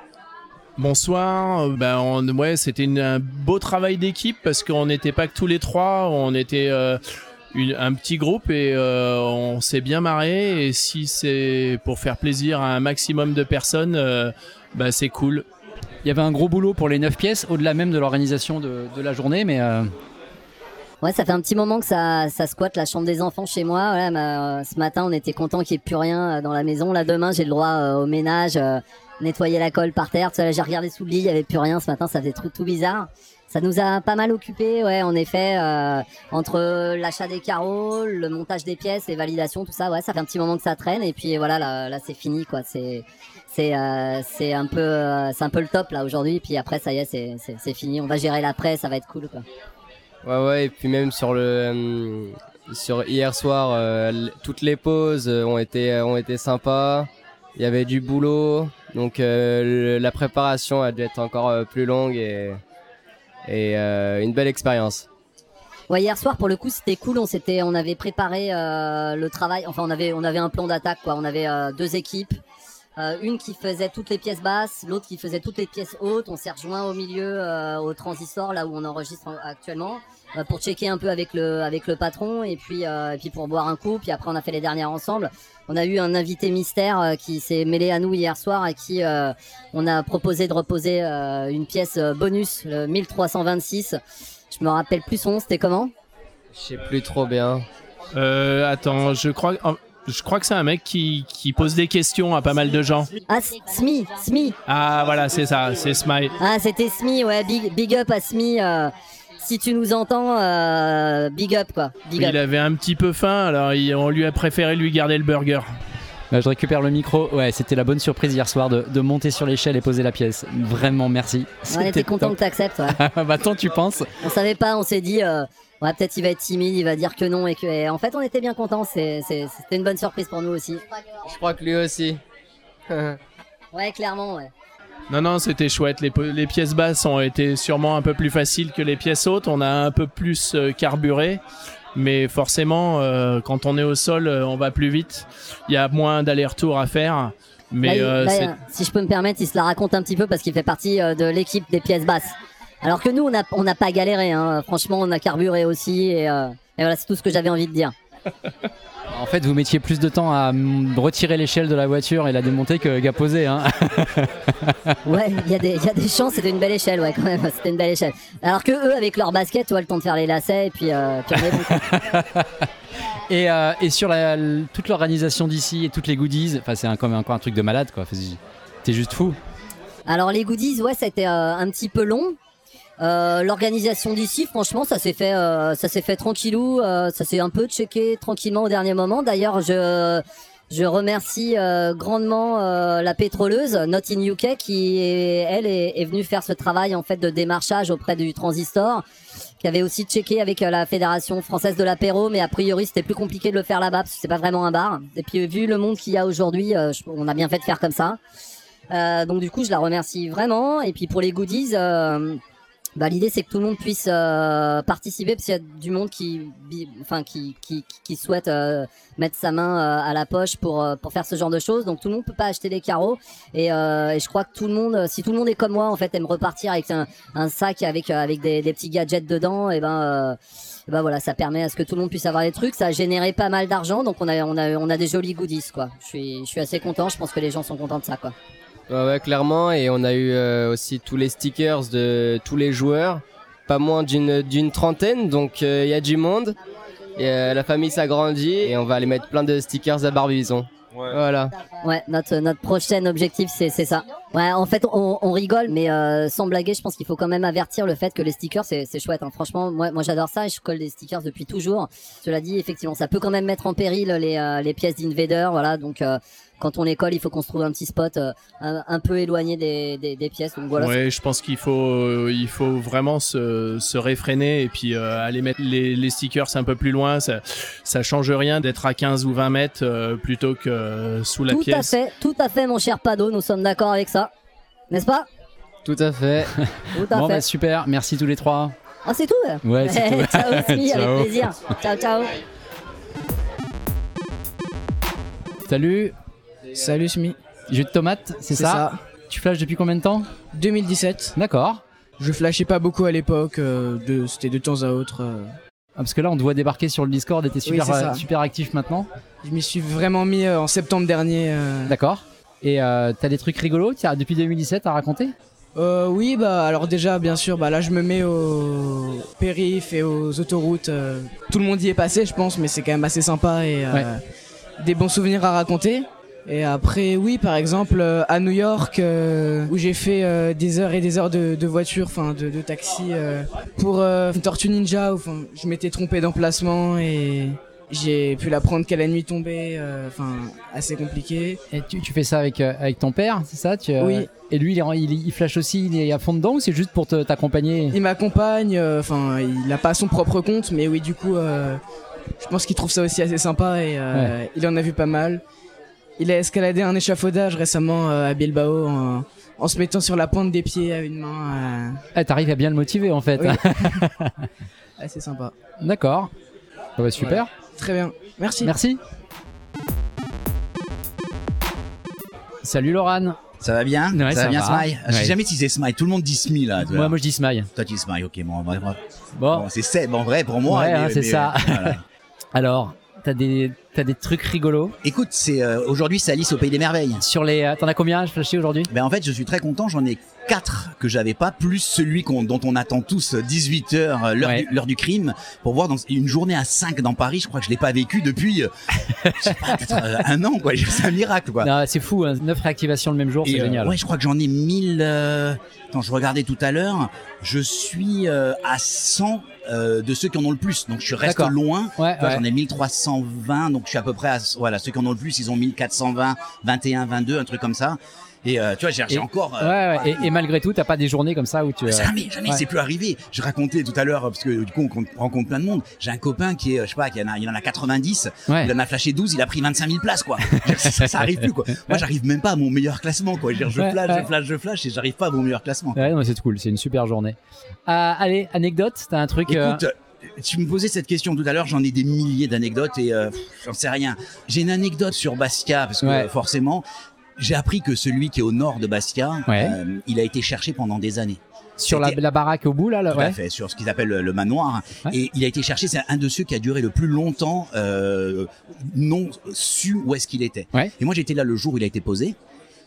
Bonsoir, ben on, ouais, c'était un beau travail d'équipe parce qu'on n'était pas que tous les trois, on était euh, une- un petit groupe et euh, on s'est bien marré. Et si c'est pour faire plaisir à un maximum de personnes, euh, bah, c'est cool. Il y avait un gros boulot pour les 9 pièces, au-delà même de l'organisation de, la journée, mais euh, Ouais, ça fait un petit moment que ça, squatte la chambre des enfants chez moi. Voilà, bah, euh, ce matin, on était content qu'il n'y ait plus rien euh, dans la maison. Là, demain, j'ai le droit au ménage, nettoyer la colle par terre. J'ai regardé sous le lit, il n'y avait plus rien. Ce matin, ça faisait tout, tout bizarre. Ça nous a pas mal occupé, ouais, en effet, entre l'achat des carreaux, le montage des pièces, les validations, tout ça, ouais, ça fait un petit moment que ça traîne. Et puis voilà, là, là c'est fini, quoi. C'est c'est euh, c'est un peu euh, c'est un peu le top là aujourd'hui. Puis après, ça y est, c'est c'est c'est fini. On va gérer l'après, ça va être cool, quoi. Ouais, ouais, et puis même sur le. euh, sur hier soir, toutes les pauses ont été, ont été sympas. Il y avait du boulot. Donc le- la préparation a dû être encore plus longue et, et une belle expérience. Ouais, hier soir pour le coup c'était cool. On s'était, on avait préparé le travail. Enfin, on avait, on avait un plan d'attaque quoi. On avait deux équipes. Euh, une qui faisait toutes les pièces basses, l'autre qui faisait toutes les pièces hautes. On s'est rejoint au milieu euh, au transistor là où on enregistre en- actuellement euh, pour checker un peu avec le avec le patron et puis euh, et puis pour boire un coup. Puis après on a fait les dernières ensemble. On a eu un invité mystère euh, qui s'est mêlé à nous hier soir et qui euh, on a proposé de reposer euh, une pièce euh, bonus le 1326. Je me rappelle plus son nom. C'était comment? Je sais plus trop bien. Euh, attends, je crois, je crois que c'est un mec qui, qui pose des questions à pas mal de gens. Ah Smi Smi. Ah voilà, c'est ça, c'est Smile. Ah, c'était Smi, ouais, big, big up à Smi. euh, si tu nous entends, euh, big up quoi. Big up. Il avait un petit peu faim, alors il- on lui a préféré lui garder le burger. Bah, je récupère le micro. Ouais, c'était la bonne surprise hier soir de, de monter sur l'échelle et poser la pièce. Vraiment, merci. On était content top. que t'acceptes. Ouais. bah, tant tu penses. on savait pas, on s'est dit, euh, ouais, peut-être il va être timide, il va dire que non et que. et en fait, on était bien contents. C'est, c'est- c'était une bonne surprise pour nous aussi. Je crois que lui aussi. Ouais, clairement, ouais. Non, non, c'était chouette. Les, po- les pièces basses ont été sûrement un peu plus faciles que les pièces hautes. On a un peu plus euh, carburé. Mais forcément, euh, quand on est au sol, euh, on va plus vite. Il y a moins d'aller-retour à faire. Mais Là, il- euh, là, c'est- si je peux me permettre, il se la raconte un petit peu parce qu'il fait partie euh, de l'équipe des pièces basses. Alors que nous, on n'a on pas galéré. Hein. Franchement, on a carburé aussi. Et, euh, et voilà, c'est tout ce que j'avais envie de dire. En fait, vous mettiez plus de temps à retirer l'échelle de la voiture et la démonter que qu'à poser. Hein. Ouais, il y, a des- il y a des chances, c'était une belle échelle, ouais, quand même, c'était une belle échelle. Alors que eux, avec leur basket, tu vois, le temps de faire les lacets, et puis, euh, puis. Et, euh, et sur la, toute l'organisation d'ici et toutes les goodies, enfin, c'est un- comme encore un truc de malade, quoi. T'es juste fou. Alors les goodies, ouais, c'était euh, un petit peu long. Euh, L'organisation d'ici, franchement, ça s'est fait, euh, ça s'est fait tranquillou, euh, ça s'est un peu checké tranquillement au dernier moment. D'ailleurs, je je remercie euh, grandement euh, la pétroleuse Not in UK qui est- elle est, est venue faire ce travail en fait de démarchage auprès du transistor qui avait aussi checké avec euh, la fédération française de l'apéro mais a priori c'était plus compliqué de le faire là-bas parce que c'est pas vraiment un bar et puis vu le monde qu'il y a aujourd'hui on a bien fait de faire comme ça donc du coup, je la remercie vraiment. Et puis pour les goodies, bah, l'idée c'est que tout le monde puisse euh, participer parce qu'il y a du monde qui, enfin qui, qui, qui souhaite euh, mettre sa main euh, à la poche pour euh, pour faire ce genre de choses. Donc tout le monde peut pas acheter des carreaux. Et, euh, et je crois que tout le monde, si tout le monde est comme moi, en fait, aime repartir avec un, un sac avec euh, avec des, des petits gadgets dedans, et ben euh, et ben voilà, ça permet à ce que tout le monde puisse avoir des trucs. Ça a généré pas mal d'argent, donc on a on a on a des jolis goodies quoi. Je suis je suis assez content. Je pense que les gens sont contents de ça quoi. Ouais, ouais, clairement. Et on a eu euh, aussi tous les stickers de tous les joueurs. Pas moins d'une d'une trentaine, donc euh, il y a du monde. Et euh, la famille s'agrandit et on va aller mettre plein de stickers à Barbizon. Voilà. Ouais, notre, notre prochain objectif, c'est c'est ça. Ouais, en fait, on, on rigole, mais euh, sans blaguer, je pense qu'il faut quand même avertir le fait que les stickers, c'est c'est chouette. hein. Franchement, moi, moi j'adore ça et je colle des stickers depuis toujours. Cela dit, effectivement, ça peut quand même mettre en péril les, euh, les pièces d'Invader. Voilà, donc euh, quand on les colle, il faut qu'on se trouve un petit spot euh, un, un peu éloigné des, des, des pièces. Donc voilà. ouais, je pense qu'il faut, euh, il faut vraiment se, se réfréner et puis euh, aller mettre les, les stickers un peu plus loin. Ça, ça change rien d'être à 15 ou 20 mètres euh, plutôt que euh, sous la tout à pièce. fait, tout à fait, mon cher Pado, nous sommes d'accord avec ça. N'est-ce pas? Tout à fait. Tout à Bon, fait. bah, super. Merci tous les trois. Ah, c'est tout? Ouais, c'est tout. ciao aussi, Ciao. avec plaisir. Ciao, ciao. Salut. Salut Smi. Jus de tomate, c'est ça, Tu flashes depuis combien de temps 2017. D'accord. Je flashais pas beaucoup à l'époque, euh, de, c'était de temps à autre. euh. Ah, parce que là, on te voit débarquer sur le Discord et t'es super, c'est ça. euh, super actif maintenant. Je m'y suis vraiment mis euh, en septembre dernier. euh. D'accord. Et euh, t'as des trucs rigolos tiens, depuis 2017 à raconter? Euh, oui, bah alors déjà, bien sûr, bah là je me mets aux périphes et aux autoroutes. euh. Tout le monde y est passé, je pense, mais c'est quand même assez sympa et euh, Ouais. des bons souvenirs à raconter. Et après, oui, par exemple, euh, à New York, euh, où j'ai fait euh, des heures et des heures de, de voiture, enfin de, de taxi, euh, pour une Tortue Ninja, où je m'étais trompé d'emplacement et j'ai pu la prendre qu'à la nuit tombée, enfin assez compliqué. Et tu, tu fais ça avec, avec ton père, c'est ça? Tu, Oui. Et lui, il, flash aussi, il est à fond dedans ou c'est juste pour t'accompagner? Il m'accompagne, enfin, il n'a pas son propre compte, mais oui, du coup, je pense qu'il trouve ça aussi assez sympa et il en a vu pas mal. Il a escaladé un échafaudage récemment euh, à Bilbao en, en se mettant sur la pointe des pieds à une main. Ah, T'arrives à bien le motiver en fait. Oui. euh, assez sympa. D'accord. Ah bah, super. Très bien. Merci. Merci. Salut Laurent. Ça va bien? Ouais, Ça, ça va bien, va. Smile? Je sais Ouais. jamais si c'est Smile. Tout le monde dit Smile là. Moi, moi je dis Smile. Toi, tu dis Smile, ok. Bon, bon, bon. Bon. Bon, c'est Seb en vrai pour moi. Ouais, hein, c'est ça. euh, voilà. Alors, t'as des, t'as des trucs rigolos Écoute, c'est euh, aujourd'hui c'est Alice au pays des merveilles. sur les. euh, T'en as combien flashé aujourd'hui? Ben en fait, je suis très content. J'en ai quatre que j'avais pas, plus celui qu'on, dont on attend tous 18 heures, euh, l'heure, Ouais. du, l'heure du crime, pour voir dans une journée à 5 dans Paris. Je crois que je l'ai pas vécu depuis, euh, je sais pas, peut-être euh, un an quoi. C'est un miracle quoi. Non, C'est fou, hein, 9 réactivations le même jour, c'est Et, euh, génial. ouais, je crois que j'en ai 1000. Euh... Attends, je regardais tout à l'heure. Je suis euh, à 100 euh, de ceux qui en ont le plus. Donc je reste loin. Ouais. J'en ai 1320. Donc je suis à peu près à voilà ceux qui en ont le plus. Ils ont 1420, 21, 22, un truc comme ça. Et euh, tu vois, j'ai encore. Ouais, euh, ouais. Et, et malgré tout, t'as pas des journées comme ça où tu. euh, Jamais, jamais, ouais. c'est plus arrivé. Je racontais tout à l'heure, parce que du coup, on rencontre plein de monde. J'ai un copain qui est, euh, je sais pas, qui en a, il en a 90. Ouais. Il en a flashé 12, il a pris 25 000 places, quoi. Ça, ça arrive plus, quoi. Moi, j'arrive même pas à mon meilleur classement, quoi. Je, je Ouais, flash, ouais. je flash, je flash, et j'arrive pas à mon meilleur classement. Ouais, non, c'est cool, c'est une super journée. Euh, allez, anecdote, t'as un truc. euh, Écoute, tu me posais cette question tout à l'heure, j'en ai des milliers d'anecdotes et euh, j'en sais rien. J'ai une anecdote sur Bastia, parce que Ouais. forcément, j'ai appris que celui qui est au nord de Bastia, Ouais. euh, il a été cherché pendant des années. sur la, baraque au bout là, là Tout ouais. à fait, sur ce qu'ils appellent le, le manoir. Ouais. Et il a été cherché, c'est un de ceux qui a duré le plus longtemps euh, non su où est-ce qu'il était. Et moi j'étais là le jour où il a été posé.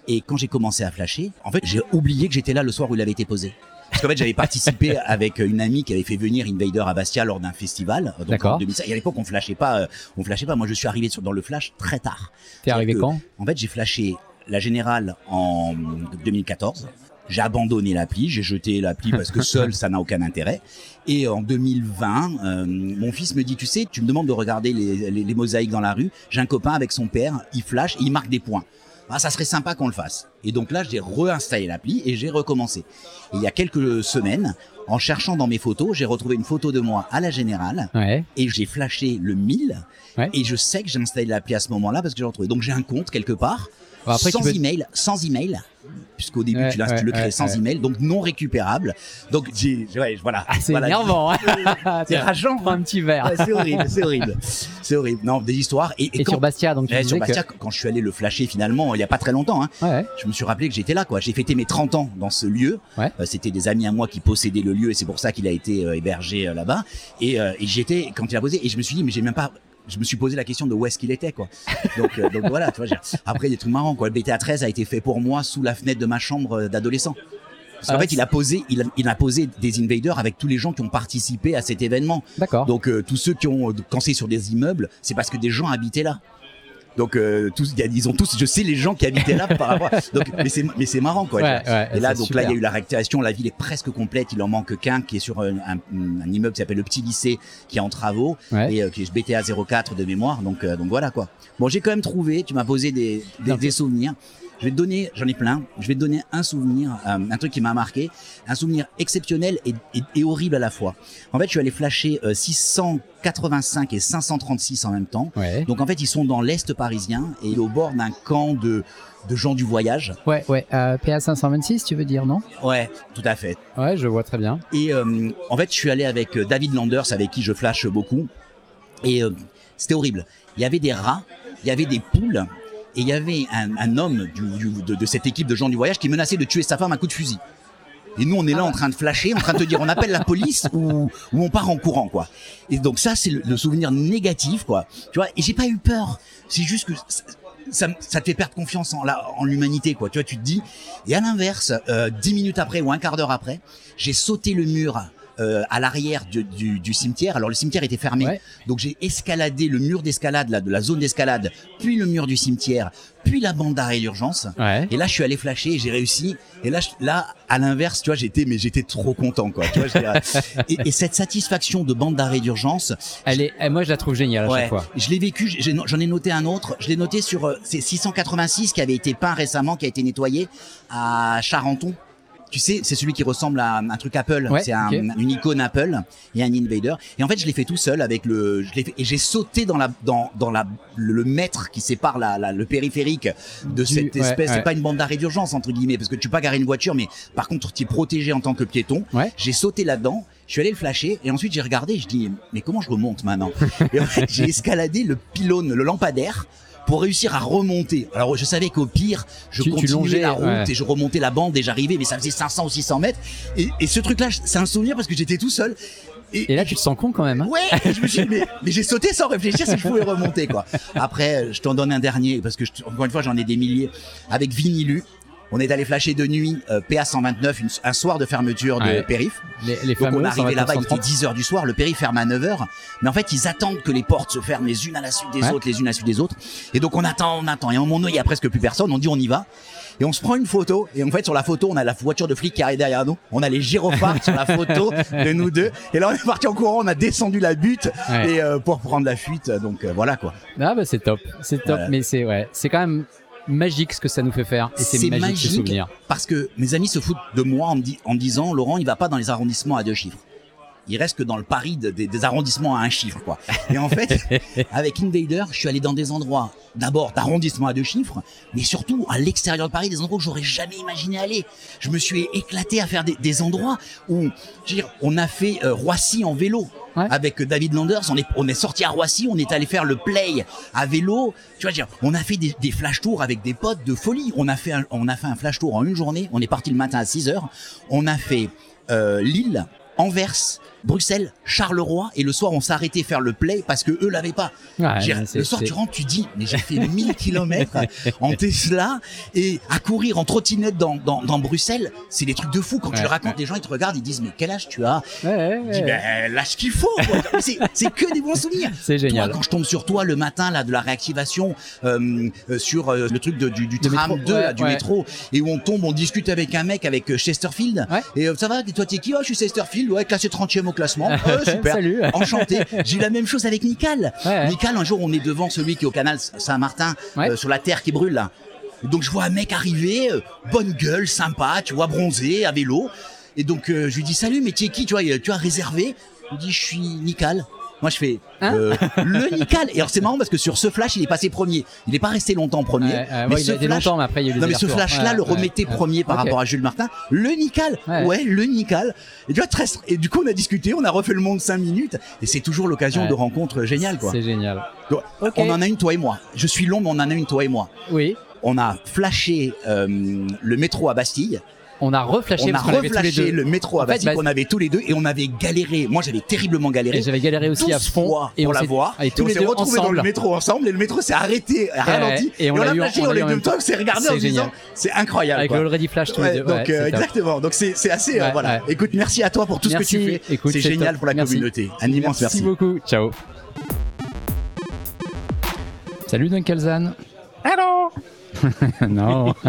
Et quand j'ai commencé à flasher, en fait j'ai oublié que j'étais là le soir où il avait été posé. Parce qu'en fait j'avais participé avec une amie qui avait fait venir Invader à Bastia lors d'un festival. Donc D'accord. en 2005. Et à l'époque on flashait pas, euh, on flashait pas. Moi je suis arrivé sur, dans le flash très tard. T'es arrivé quand? En fait j'ai flashé la générale en 2014. J'ai abandonné l'appli, j'ai jeté l'appli parce que seul ça n'a aucun intérêt. Et en 2020, euh, mon fils me dit, tu sais, tu me demandes de regarder les, les- les mosaïques dans la rue. J'ai un copain avec son père, il flash, et il marque des points. Ah, ça serait sympa qu'on le fasse. Et donc là, j'ai réinstallé l'appli et j'ai recommencé. Et il y a quelques semaines, en cherchant dans mes photos, j'ai retrouvé une photo de moi à la générale Ouais. et j'ai flashé le 1000 Ouais. et je sais que j'ai installé l'appli à ce moment-là parce que j'ai retrouvé. Donc j'ai un compte quelque part après, sans peux- email, sans email, puisqu'au début Ouais, tu, l'as- ouais, tu le crées ouais, sans email, donc non récupérable. Donc j'ai, voilà. Ah, c'est Voilà. énervant. hein. C'est rageant. Prends un petit verre. C'est horrible, c'est horrible, c'est horrible. Non, des histoires. Et, et Et quand, sur Bastia, donc tu sur Bastia, quand je suis allé le flasher finalement, il y a pas très longtemps, hein, que. Je me suis rappelé que j'étais là, quoi. J'ai fêté mes 30 ans dans ce lieu. Euh, C'était des amis à moi qui possédaient le lieu et c'est pour ça qu'il a été euh, hébergé euh, là-bas. Et, et j'étais quand il a posé et je me suis dit mais j'ai même pas je me suis posé la question de où est-ce qu'il était quoi. Donc euh, donc voilà, tu vois. Après des trucs marrants quoi. Le BTA 13 a été fait pour moi sous la fenêtre de ma chambre euh, d'adolescent. Parce qu'en Ah, fait, il a posé, il a, il a posé des invaders avec tous les gens qui ont participé à cet événement. D'accord. Donc euh, tous ceux qui ont quand c'est sur des immeubles, c'est parce que des gens habitaient là. Donc euh, tous, il y a- ils ont tous, je sais les gens qui habitaient là par rapport. Donc mais c'est mais c'est marrant quoi. Ouais, ouais, et là donc super. là il y a eu la réactivation, la ville est presque complète, il en manque qu'un qui est sur un, un- un immeuble qui s'appelle le Petit Lycée qui est en travaux Ouais. et euh, qui est BTA 04 de mémoire. Donc euh, donc voilà quoi. Bon j'ai quand même trouvé, tu m'as posé des des, des souvenirs. Je vais te donner, j'en ai plein. Je vais te donner un souvenir, euh, un truc qui m'a marqué, un souvenir exceptionnel et, et- et horrible à la fois. En fait, je suis allé flasher euh, 685 et 536 en même temps. Ouais. Donc en fait, ils sont dans l'est parisien et au bord d'un camp de de gens du voyage. Ouais, ouais. Euh, PA 526, tu veux dire, non? Ouais, tout à fait. Ouais, je vois très bien. Et euh, en fait, je suis allé avec euh, David Landers, avec qui je flash beaucoup. Et euh, c'était horrible. Il y avait des rats, il y avait des poules, et il y avait un, un homme du, du- de, de cette équipe de gens du voyage qui menaçait de tuer sa femme à coup de fusil. Et nous, on est là en train de flasher, en train de te dire, on appelle la police ou, ou on part en courant, quoi. Et donc ça, c'est le, le souvenir négatif, quoi. Tu vois, et j'ai pas eu peur. C'est juste que ça, ça te fait perdre confiance en la- en l'humanité, quoi. Tu vois, tu te dis. Et à l'inverse, euh, dix minutes après ou un quart d'heure après, j'ai sauté le mur. Euh, à l'arrière du, du, du cimetière. Alors le cimetière était fermé, Ouais. donc j'ai escaladé le mur d'escalade, là, de la zone d'escalade, puis le mur du cimetière, puis la bande d'arrêt d'urgence. Ouais. Et là, je suis allé flasher, j'ai réussi. Et là, je- là, à l'inverse, tu vois, j'étais, mais j'étais trop content, quoi. Tu vois, et, et cette satisfaction de bande d'arrêt d'urgence, Elle est, moi, je la trouve géniale à ouais, chaque fois. je l'ai vécu. J'en ai noté un autre. Je l'ai noté sur euh, c'est 686 qui avait été peint récemment, qui a été nettoyé à Charenton. Tu sais, c'est celui qui ressemble à un truc Apple. Ouais, c'est un- ok. une icône Apple et un Invader. Et en fait, je l'ai fait tout seul avec le. Je l'ai fait, et j'ai sauté dans la dans dans la le, mètre qui sépare la, la- le périphérique de Du- cette espèce. ouais. C'est pas une bande d'arrêt d'urgence entre guillemets parce que tu peux pas garer une voiture, mais par contre, tu es protégé en tant que piéton. Ouais. J'ai sauté là-dedans. Je suis allé le flasher et ensuite j'ai regardé. Je dis mais comment je remonte maintenant? Et en fait, j'ai escaladé le pylône, le lampadaire pour réussir à remonter. Alors je savais qu'au pire, je Tu- tu continuais longeais, la route ouais. et je remontais la bande et j'arrivais, mais ça faisait 500 ou 600 mètres. Et, et ce truc-là, c'est un souvenir parce que j'étais tout seul. Et là, tu te sens con quand même. hein Ouais, je me suis dit, mais, mais j'ai sauté sans réfléchir si je pouvais remonter, quoi. Après, je t'en donne un dernier, parce que, je- encore une fois, j'en ai des milliers. Avec Vinilu, on est allé flasher de nuit euh, PA 129, une- un soir de fermeture de Ouais. périph. Les, les Donc on est arrivé 129, là-bas, il était 130. 10 heures du soir, le périph ferme à 9 heures. Mais en fait, ils attendent que les portes se ferment les unes à la suite des Ouais. autres, les unes à la suite des autres. Et donc on attend, on attend. Et à un moment donné, il y a presque plus personne, on dit on y va. Et on se prend une photo. Et en fait, sur la photo, on a la voiture de flic qui arrive derrière nous. On a les gyrophares sur la photo de nous deux. Et là, on est parti en courant, on a descendu la butte Ouais. et euh, pour prendre la fuite. Donc euh, voilà quoi. Ah bah c'est top, c'est top, Voilà. mais c'est ouais, c'est quand même magique ce que ça nous fait faire et c'est magique, ces souvenirs. parce que mes amis se foutent de moi en me, di- en me disant Laurent, il va pas dans les arrondissements à deux chiffres. Il reste que dans le pari de- des- des arrondissements à un chiffre, quoi. Et en fait, avec Invader, je suis allé dans des endroits, d'abord d'arrondissements à deux chiffres, mais surtout à l'extérieur de Paris, des endroits où j'aurais jamais imaginé aller. Je me suis éclaté à faire des, des endroits où, je veux dire, on a fait euh, Roissy en vélo. Avec David Landers, on est, on est sorti à Roissy, on est allé faire le play à vélo. Tu vois, on a fait des, des flash tours avec des potes de folie. On a fait un, on a fait un flash tour en une journée. On est parti le matin à 6 heures. On a fait euh, Lille, Anvers, Bruxelles, Charleroi, et le soir on s'est arrêté faire le play parce que eux l'avaient pas. Ouais, le soir tu rentres, tu dis, mais j'ai fait 1000 kilomètres en Tesla et à courir en trottinette dans, dans, dans Bruxelles, c'est des trucs de fou. Quand tu Ouais, le racontes, ouais. les gens ils te regardent, ils disent, mais quel âge tu as? Je dis, ben, l'âge qu'il faut. c'est- C'est que des bons souvenirs. C'est génial. Toi, quand je tombe sur toi le matin là de la réactivation euh, euh, sur euh, le truc de- du, tram métro, 2 ouais, là, du métro et où on tombe, on discute avec un mec avec Chesterfield et ça va, et toi t'es qui? Oh, je suis Chesterfield, ouais, classé 30e au classement. Oh, super. Salut. Enchanté. J'ai eu la même chose avec Nical. Ouais. Nical, un jour, on est devant celui qui est au canal Saint-Martin, Ouais. euh, sur la terre qui brûle là. Donc je vois un mec arriver, euh, bonne gueule, sympa, tu vois, bronzé, à vélo. Et donc euh, je lui dis salut, mais tu es qui, tu vois, tu as réservé Il me dit je suis Nical. Moi je fais Hein euh, le Nical. Et alors c'est marrant parce que sur ce flash, il est passé premier. Il n'est pas resté longtemps premier. Ouais, mais ouais, il a flash, longtemps, mais après il y a eu non mais ce flash-là Ouais, le remettait premier par rapport à Jules Martin. Le Nical, Ouais. le Nical. Et tu vois, très, et du coup on a discuté, on a refait le monde cinq minutes, et c'est toujours l'occasion de rencontres géniales quoi. C'est génial. Donc. On en a une toi et moi. Je suis long, mais on en a une toi et moi. Oui, On a flashé euh, le métro à Bastille. On a reflashé on a parce qu'on avait tous les reflashé deux. le métro à En fait, qu'on avait tous les deux et on avait galéré. Moi j'avais terriblement galéré. J'avais galéré aussi à 12 fond fois et pour on la voir. et Et, tous on les s'est deux retrouvés dans ensemble. le métro ensemble et le métro s'est arrêté, ralenti. et on on l'a a eu en- flashé on dans l'a même temps, s'est regardé C'est en se disant c'est incroyable. Avec quoi. le Already Flash tous Ouais, les deux. donc euh, exactement. Donc c'est assez euh, voilà. ouais. Écoute, merci à toi pour tout Merci. ce que tu fais. C'est génial pour la Merci. communauté. Un immense merci. beaucoup. Ciao. Salut Dunkelzan. Allô non.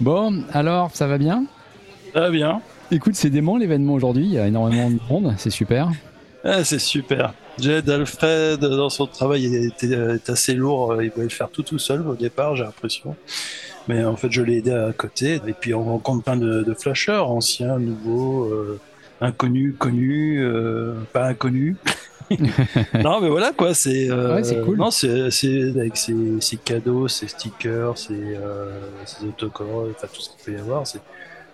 bon, alors, ça va bien? Ça va bien. Écoute, c'est dément l'événement aujourd'hui, il y a énormément de monde, c'est super. Ah, c'est super. Jed Alfred, dans son travail, était, est assez lourd. Il voulait le faire tout tout seul au départ, j'ai l'impression. Mais en fait, je l'ai aidé à côté. Et puis, on rencontre plein de, de flasheurs, anciens, nouveaux, euh, inconnus, connus, euh, pas inconnus. non, mais voilà quoi, c'est. euh, Ouais, c'est cool. Non, c'est avec ses, ses cadeaux, ses stickers, ses, euh, ses autocollants, enfin tout ce qu'il peut y avoir, c'est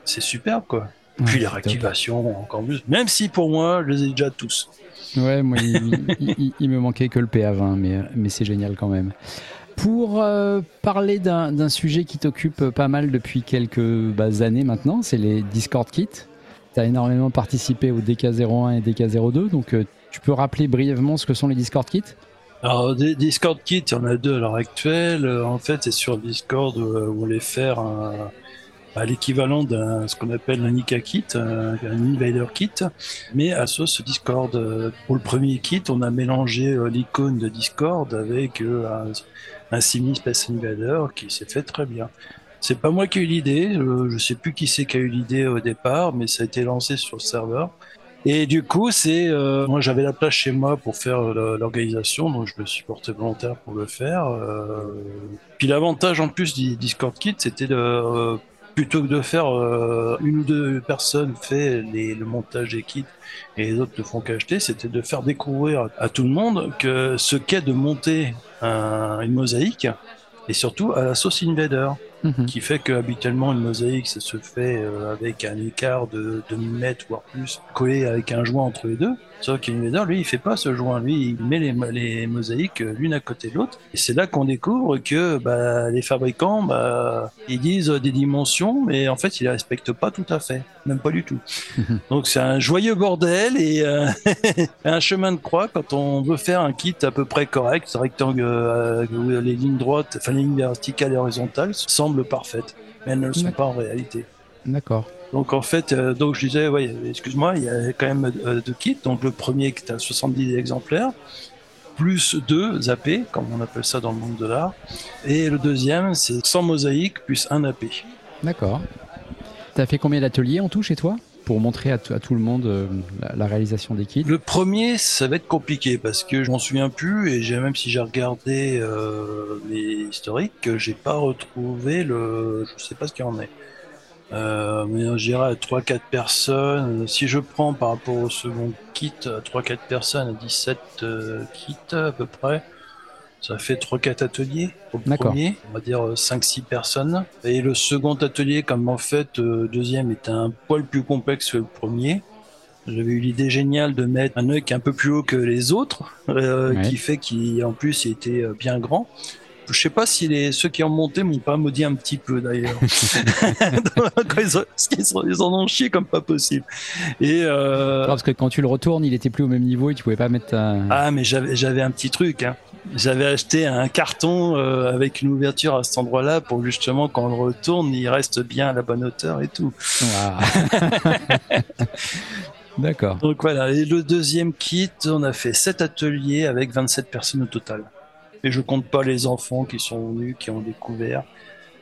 c'est superbe quoi. Ouais, Puis les top. réactivations, encore plus. Même si pour moi, je les ai déjà tous. Ouais, moi, il, il- il- il me manquait que le PA20, mais, mais c'est génial quand même. Pour euh, parler d'un d'un sujet qui t'occupe pas mal depuis quelques bah, années maintenant, c'est les Discord Kits. Tu as énormément participé au DK01 et DK02, donc euh, tu peux rappeler brièvement ce que sont les Discord Kits? Alors, des Discord Kit, il y en a deux à l'heure actuelle. Euh, En fait, c'est sur Discord où euh, on voulait faire un- bah, l'équivalent d'un ce qu'on appelle un Nika Kit, un, un Invader Kit, mais à sauce Discord. Euh, Pour le premier kit, on a mélangé euh, l'icône de Discord avec euh, un, un Simi Space Invader qui s'est fait très bien. C'est pas moi qui ai eu l'idée, euh, je sais plus qui c'est qui a eu l'idée au départ, mais ça a été lancé sur le serveur. Et du coup, c'est euh, moi j'avais la place chez moi pour faire euh, l'organisation, donc je me suis porté volontaire pour le faire. euh. Puis l'avantage en plus du Discord Kit, c'était de euh, plutôt que de faire euh, une ou deux personnes fait les, le montage des kits et les autres ne font qu'acheter, c'était de faire découvrir à tout le monde que ce qu'est de monter un- une mosaïque et surtout à la sauce Invader. Mhm. qui fait que habituellement une mosaïque ça se fait euh, avec un écart de demi-mètre voire plus collé avec un joint entre les deux. Sauf qu'Invader, lui, il fait pas ce joint. Lui, il met les, les mosaïques euh, l'une à côté de l'autre. Et c'est là qu'on découvre que bah, les fabricants, bah, ils disent des dimensions, mais en fait, ils les respectent pas tout à fait. Même pas du tout. Donc c'est un joyeux bordel et euh, un chemin de croix quand on veut faire un kit à peu près correct, rectangle, euh, les lignes droites, enfin les lignes verticales et horizontales semblent parfaites, mais elles ne le sont pas en réalité. D'accord. Donc en fait, euh, donc je disais, ouais, excuse-moi, il y a quand même euh, deux kits. Donc le premier qui est à 70 exemplaires, plus deux zappés, comme on appelle ça dans le monde de l'art. Et le deuxième, c'est 100 mosaïques plus un AP. D'accord. T'as fait combien d'ateliers en tout chez toi? Pour montrer à, tout- le monde euh, la, réalisation des kits Le premier, ça va être compliqué parce que je m'en souviens plus et même si j'ai regardé euh, les historiques, j'ai pas retrouvé le, je sais pas ce qu'il y en est. Euh, mais je dirais à 3-4 personnes. Si je prends par rapport au second kit, à 3-4 personnes, à 17 euh, kits à peu près, ça fait 3-4 ateliers au premier, on va dire 5-6 personnes. Et le second atelier, comme en fait, euh, deuxième était un poil plus complexe que le premier. J'avais eu l'idée géniale de mettre un œil qui est un peu plus haut que les autres, euh, Ouais. qui fait qu'en plus il était euh, bien grand. Je sais pas si les, ceux qui ont monté m'ont pas maudit un petit peu d'ailleurs. Ils, en ont chié comme pas possible. Et euh, Non, Parce que quand tu le retournes, il était plus au même niveau et tu pouvais pas mettre ta... ah, mais j'avais j'avais un petit truc. Hein. J'avais acheté un carton euh, avec une ouverture à cet endroit-là pour justement quand on le retourne, il reste bien à la bonne hauteur et tout. D'accord. Donc voilà, et le deuxième kit, on a fait 7 ateliers avec 27 personnes au total. Et je compte pas les enfants qui sont venus, qui ont découvert.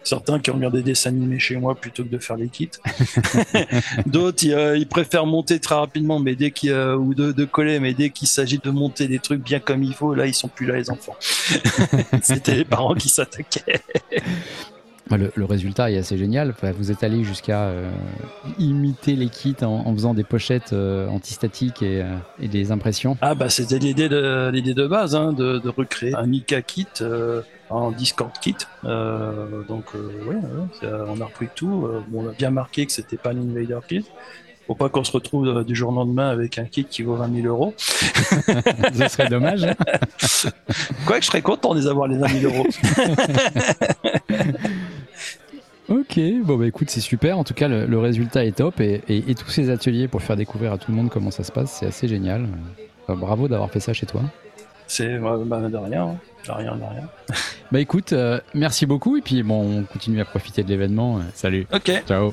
Certains qui ont regardé des dessins animés chez moi plutôt que de faire les kits. D'autres, ils, euh, ils préfèrent monter très rapidement, mais dès qu'il ou de, de coller, mais dès qu'il s'agit de monter des trucs bien comme il faut, là, ils sont plus là, les enfants. C'était les parents qui s'attaquaient. Le, le résultat est assez génial. Enfin, Vous êtes allé jusqu'à euh, imiter les kits en, en faisant des pochettes euh, antistatiques et, euh, et des impressions. Ah bah c'était l'idée de l'idée de base hein, de, de recréer un Ika kit en Discord kit. Donc ouais, ça- on a repris tout. Bon, on a bien marqué que c'était pas un Invader kit. Faut pas qu'on se retrouve du jour au lendemain avec un kit qui vaut 20 000 euros. Ce serait dommage. hein. Quoique je serais content de les avoir les 20 000 euros. Ok, bon bah écoute, c'est super. En tout cas, le, le résultat est top et, et- et tous ces ateliers pour faire découvrir à tout le monde comment ça se passe, c'est assez génial. Bah, bravo d'avoir fait ça chez toi. C'est bah, bah, de rien, hein. de rien, de rien. Bah écoute, euh, merci beaucoup et puis bon, on continue à profiter de l'événement. Euh, Salut. Ok. Ciao.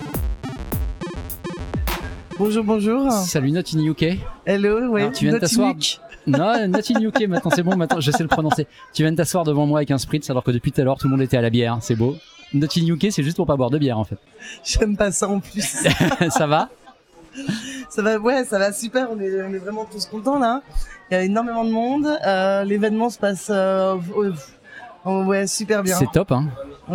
Bonjour, bonjour. Salut Not in UK. Hello, ouais. Alors, tu viens de Not t'asseoir. Non, Not in UK. Maintenant c'est bon. Maintenant je sais le prononcer. Tu viens de t'asseoir devant moi avec un spritz alors que depuis tout à l'heure tout le monde était à la bière. C'est beau. Not in UK, c'est juste pour pas boire de bière en fait. J'aime pas ça en plus. ça va? Ça va, ouais, ça va super. On est, on est vraiment tous contents là. Il y a énormément de monde. Euh, L'événement se passe, euh, ouais, super bien. C'est top, hein.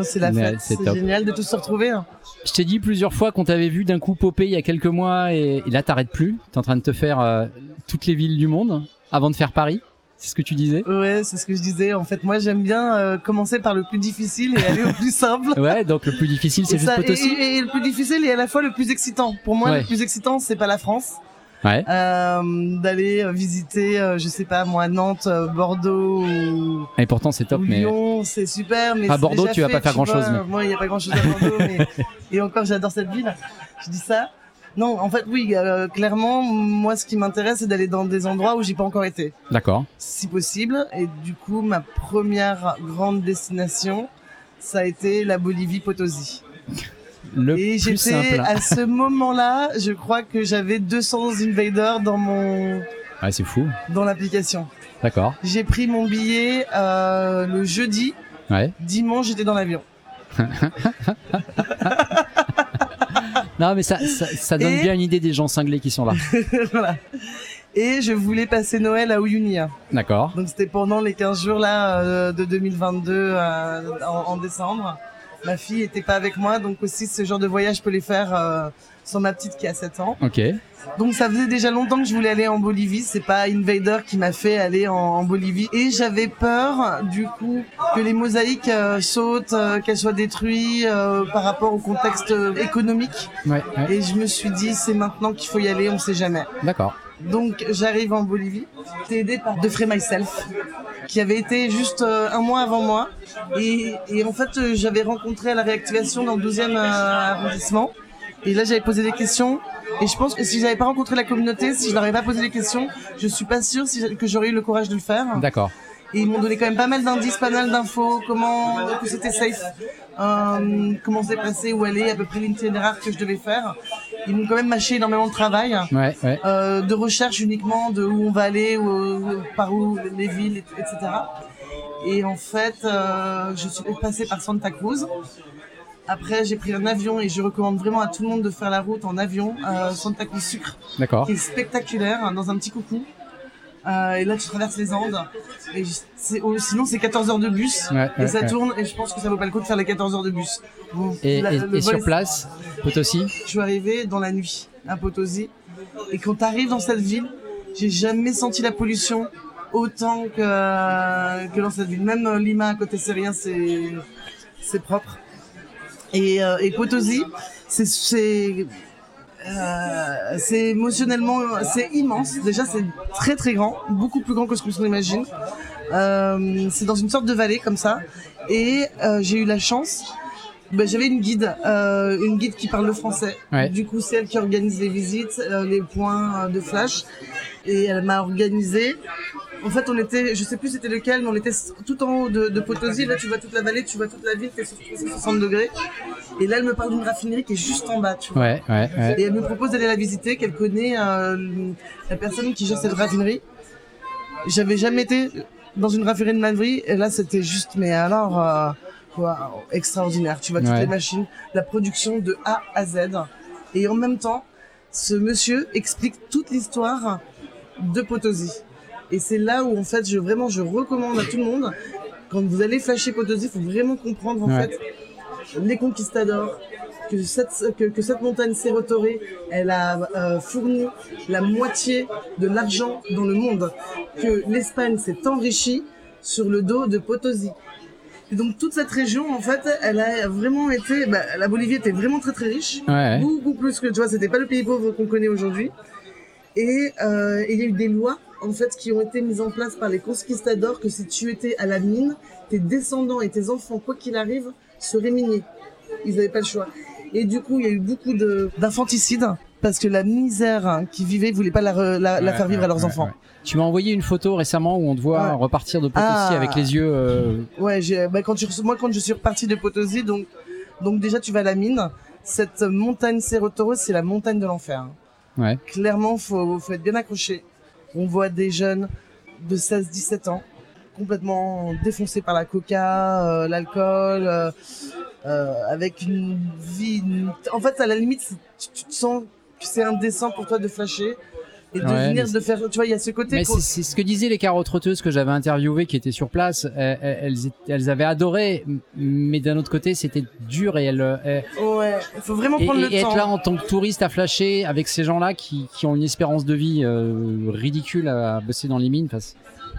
C'est la fête. c'est génial de tous se retrouver. hein. Je t'ai dit plusieurs fois qu'on t'avait vu d'un coup popper il y a quelques mois et, et là t'arrêtes plus. T'es en train de te faire euh, toutes les villes du monde avant de faire Paris. C'est ce que tu disais Ouais, c'est ce que je disais. En fait, moi, j'aime bien euh, commencer par le plus difficile et aller au plus simple. Ouais, donc le plus difficile c'est juste et, Potosi. et- et le plus difficile et à la fois le plus excitant. Pour moi, Ouais. le plus excitant, c'est pas la France. Ouais. Euh, d'aller euh, visiter, euh, je sais pas, moi, Nantes, Bordeaux ou, Et pourtant c'est top, ou mais Lyon, c'est super. Mais À c'est Bordeaux, tu vas fait, pas faire grand-chose, vois. mais- Moi, il y a pas grand chose à Bordeaux, mais et encore, j'adore cette ville. Je dis ça. Non, en fait, oui, euh, clairement, moi, ce qui m'intéresse, c'est d'aller dans des endroits où j'ai pas encore été d'accord. si possible. Et du coup, ma première grande destination, ça a été la Bolivie Potosi. Le Et j'étais à ce moment-là, je crois que j'avais 200 invaders dans mon Ouais, c'est fou. dans l'application. D'accord. J'ai pris mon billet euh, le jeudi, Ouais. dimanche j'étais dans l'avion. Non, mais ça, ça, ça donne Et- bien une idée des gens cinglés qui sont là. voilà. Et je voulais passer Noël à Uyunia. D'accord. Donc c'était pendant les 15 jours là euh, de 2022 euh, en, en décembre. Ma fille était pas avec moi, donc aussi ce genre de voyage je peux les faire euh, sur ma petite qui a 7 ans. Ok. Donc ça faisait déjà longtemps que je voulais aller en Bolivie. C'est pas Invader qui m'a fait aller en, en Bolivie. Et j'avais peur, du coup, que les mosaïques euh, sautent, euh, qu'elles soient détruites euh, par rapport au contexte économique. Ouais, ouais. Et je me suis dit, c'est maintenant qu'il faut y aller, on sait jamais. D'accord. Donc j'arrive en Bolivie, j'étais aidé par The Free Myself, qui avait été juste euh, un mois avant moi. Et, et en fait, euh, j'avais rencontré à la réactivation dans le 12e euh, arrondissement. Et là, j'avais posé des questions. Et je pense que si j'avais pas rencontré la communauté, si je leur avais pas posé des questions, je suis pas sûre si, que j'aurais eu le courage de le faire. D'accord. Et ils m'ont donné quand même pas mal d'indices, pas mal d'infos, comment que c'était safe, euh, comment s'est passé, où aller, à peu près l'itinéraire que je devais faire. Ils m'ont quand même mâché énormément de travail, Ouais, ouais. euh, de recherche uniquement, de où on va aller, où- par où les villes, et- etc. Et en fait, euh, je suis passée par Santa Cruz. Après, j'ai pris un avion et je recommande vraiment à tout le monde de faire la route en avion, euh, Santa Cruz Sucre D'accord. qui est spectaculaire hein, dans un petit coucou. Euh, et là, tu traverses les Andes. Et c'est- oh, sinon, c'est 14 heures de bus. Ouais, et ouais, ça ouais. tourne. Et je pense que ça vaut pas le coup de faire les 14 heures de bus. Bon, Et, la- et- le et vol sur est- place, Potosi Je suis arrivé dans la nuit à Potosi. Et quand tu arrives dans cette ville, j'ai jamais senti la pollution autant que, que dans cette ville. Même euh, Lima à côté, c'est rien, c'est c'est propre. Et, euh, et Potosi, c'est c'est euh, c'est émotionnellement, c'est immense. Déjà, c'est très très grand, beaucoup plus grand que ce qu'on imagine. Euh, c'est dans une sorte de vallée comme ça. Et euh, j'ai eu la chance. ben, j'avais une guide, euh, une guide qui parle le français. Ouais. Du coup, c'est elle qui organise les visites, les points de flash. Et elle m'a organisé. En fait, on était, je sais plus c'était lequel, mais on était tout en haut de, de Potosi. Là, tu vois toute la vallée, tu vois toute la ville, t'es sur 360 degrés. Et là, elle me parle d'une raffinerie qui est juste en bas, tu vois. Ouais, ouais, ouais. Et elle me propose d'aller la visiter, qu'elle connaît euh, la personne qui gère cette raffinerie. J'avais jamais été dans une raffinerie de Madrid, et là c'était juste, mais alors, euh, extraordinaire. Tu vois toutes Ouais. les machines, la production de A à Z. Et en même temps, ce monsieur explique toute l'histoire de Potosi. Et c'est là où en fait, je vraiment, je recommande à tout le monde, quand vous allez flasher Potosi, il faut vraiment comprendre en Ouais. fait les conquistadors, que cette, que, que cette montagne Serotore, elle a euh, fourni la moitié de l'argent dans le monde, que l'Espagne s'est enrichie sur le dos de Potosi. Et donc toute cette région, en fait, elle a vraiment été, bah, la Bolivie était vraiment très très riche, Ouais. beaucoup plus que tu vois, c'était pas le pays pauvre qu'on connaît aujourd'hui. Et euh, et il y a eu des lois en fait qui ont été mises en place par les conquistadors que si tu étais à la mine, tes descendants et tes enfants, quoi qu'il arrive, seraient miniers. Ils n'avaient pas le choix. Et du coup, il y a eu beaucoup de d'infanticides parce que la misère qui vivait voulait pas la, re- la, la Ouais, faire vivre ouais, à leurs ouais, enfants. ouais. Tu m'as envoyé une photo récemment où on te voit Ouais. repartir de Potosi Ah. avec les yeux. euh, Ouais, j'ai, bah, quand tu, moi, quand je suis reparti de Potosi, donc, donc déjà, tu vas à la mine. Cette montagne Serotoro, c'est la montagne de l'enfer. Ouais. Clairement, faut, faut être bien accroché. On voit des jeunes de 16-17 ans complètement défoncés par la coca, euh, l'alcool, euh, euh, avec une vie. En fait, à la limite, tu, tu te sens que c'est indécent pour toi de flasher et de Ouais, venir de faire. Tu vois, il y a ce côté. Mais c'est ce que disaient les carottes trotteuses que j'avais interviewées qui étaient sur place. Elles, elles, étaient- elles avaient adoré, mais d'un autre côté, c'était dur et elles. elles- Ouais, il faut vraiment et, prendre et le être temps. là en tant que touriste à flasher avec ces gens-là qui, qui ont une espérance de vie euh, ridicule à bosser dans les mines.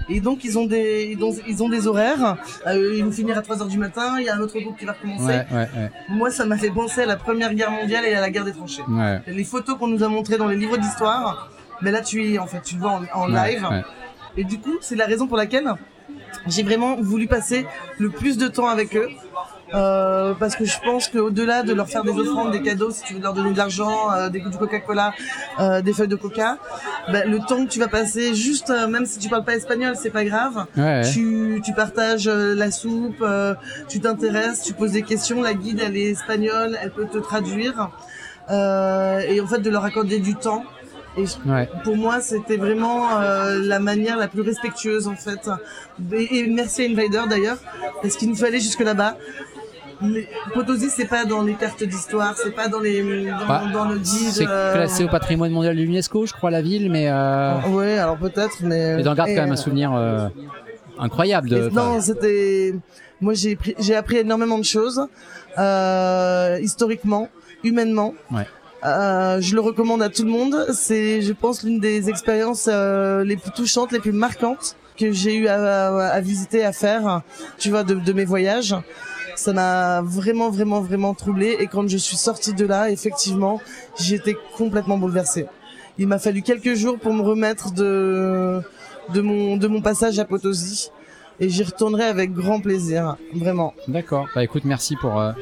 Et donc ils ont des ils ont, ils ont des horaires. Euh, ils vont finir à 3h du matin, il y a un autre groupe qui va recommencer. ouais, ouais, ouais. Moi ça m'a fait penser à la Première Guerre mondiale et à la guerre des tranchées. Ouais. Les photos qu'on nous a montrées dans les livres d'histoire, mais là tu es en fait, tu le vois en, live. Et du coup, c'est la raison pour laquelle j'ai vraiment voulu passer le plus de temps avec eux. Euh, parce que je pense qu'au-delà de leur faire des offrandes, des cadeaux, si tu veux leur donner de l'argent, euh, des du Coca-Cola, euh, des feuilles de coca, ben, le temps que tu vas passer, juste euh, même si tu parles pas espagnol, c'est pas grave. Ouais. Tu, tu partages la soupe, tu t'intéresses, tu poses des questions. La guide, elle est espagnole, elle peut te traduire. Et en fait, de leur accorder du temps. Et je- Ouais. pour moi, c'était vraiment euh, la manière la plus respectueuse en fait. Et, et merci à Invader d'ailleurs, parce qu'il nous fallait jusque là-bas. Potosi, c'est pas dans les cartes d'histoire, c'est pas dans les dans, Bah, dans le. C'est euh, classé au patrimoine mondial de l'UNESCO, je crois, la ville, mais. Euh... Ouais, alors peut-être, mais. Mais t'en gardes et, quand même un euh, souvenir euh, incroyable de. Non, c'était. Moi, j'ai pris- j'ai appris énormément de choses, euh, historiquement, humainement. Ouais. Euh, je le recommande à tout le monde. C'est, je pense, l'une des expériences euh, les plus touchantes, les plus marquantes que j'ai eu à, visiter, à faire, tu vois, de, de mes voyages. Ça m'a vraiment, vraiment, vraiment troublé. Et quand je suis sortie de là, effectivement, j'étais complètement bouleversée. Il m'a fallu quelques jours pour me remettre de de mon de mon passage à Potosi et j'y retournerai avec grand plaisir, vraiment. D'accord. Bah écoute, merci pour euh,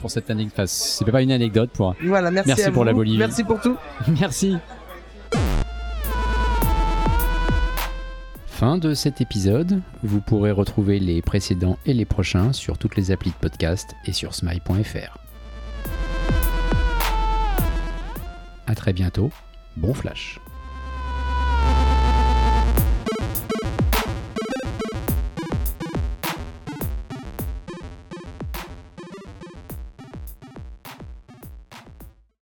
pour cette anecdote. Enfin, c'est pas une anecdote pour. Voilà, merci. Merci à pour vous. la Bolivie. Merci pour tout. merci. Fin de cet épisode. Vous pourrez retrouver les précédents et les prochains sur toutes les applis de podcast et sur smile.fr. À très bientôt. Bon flash.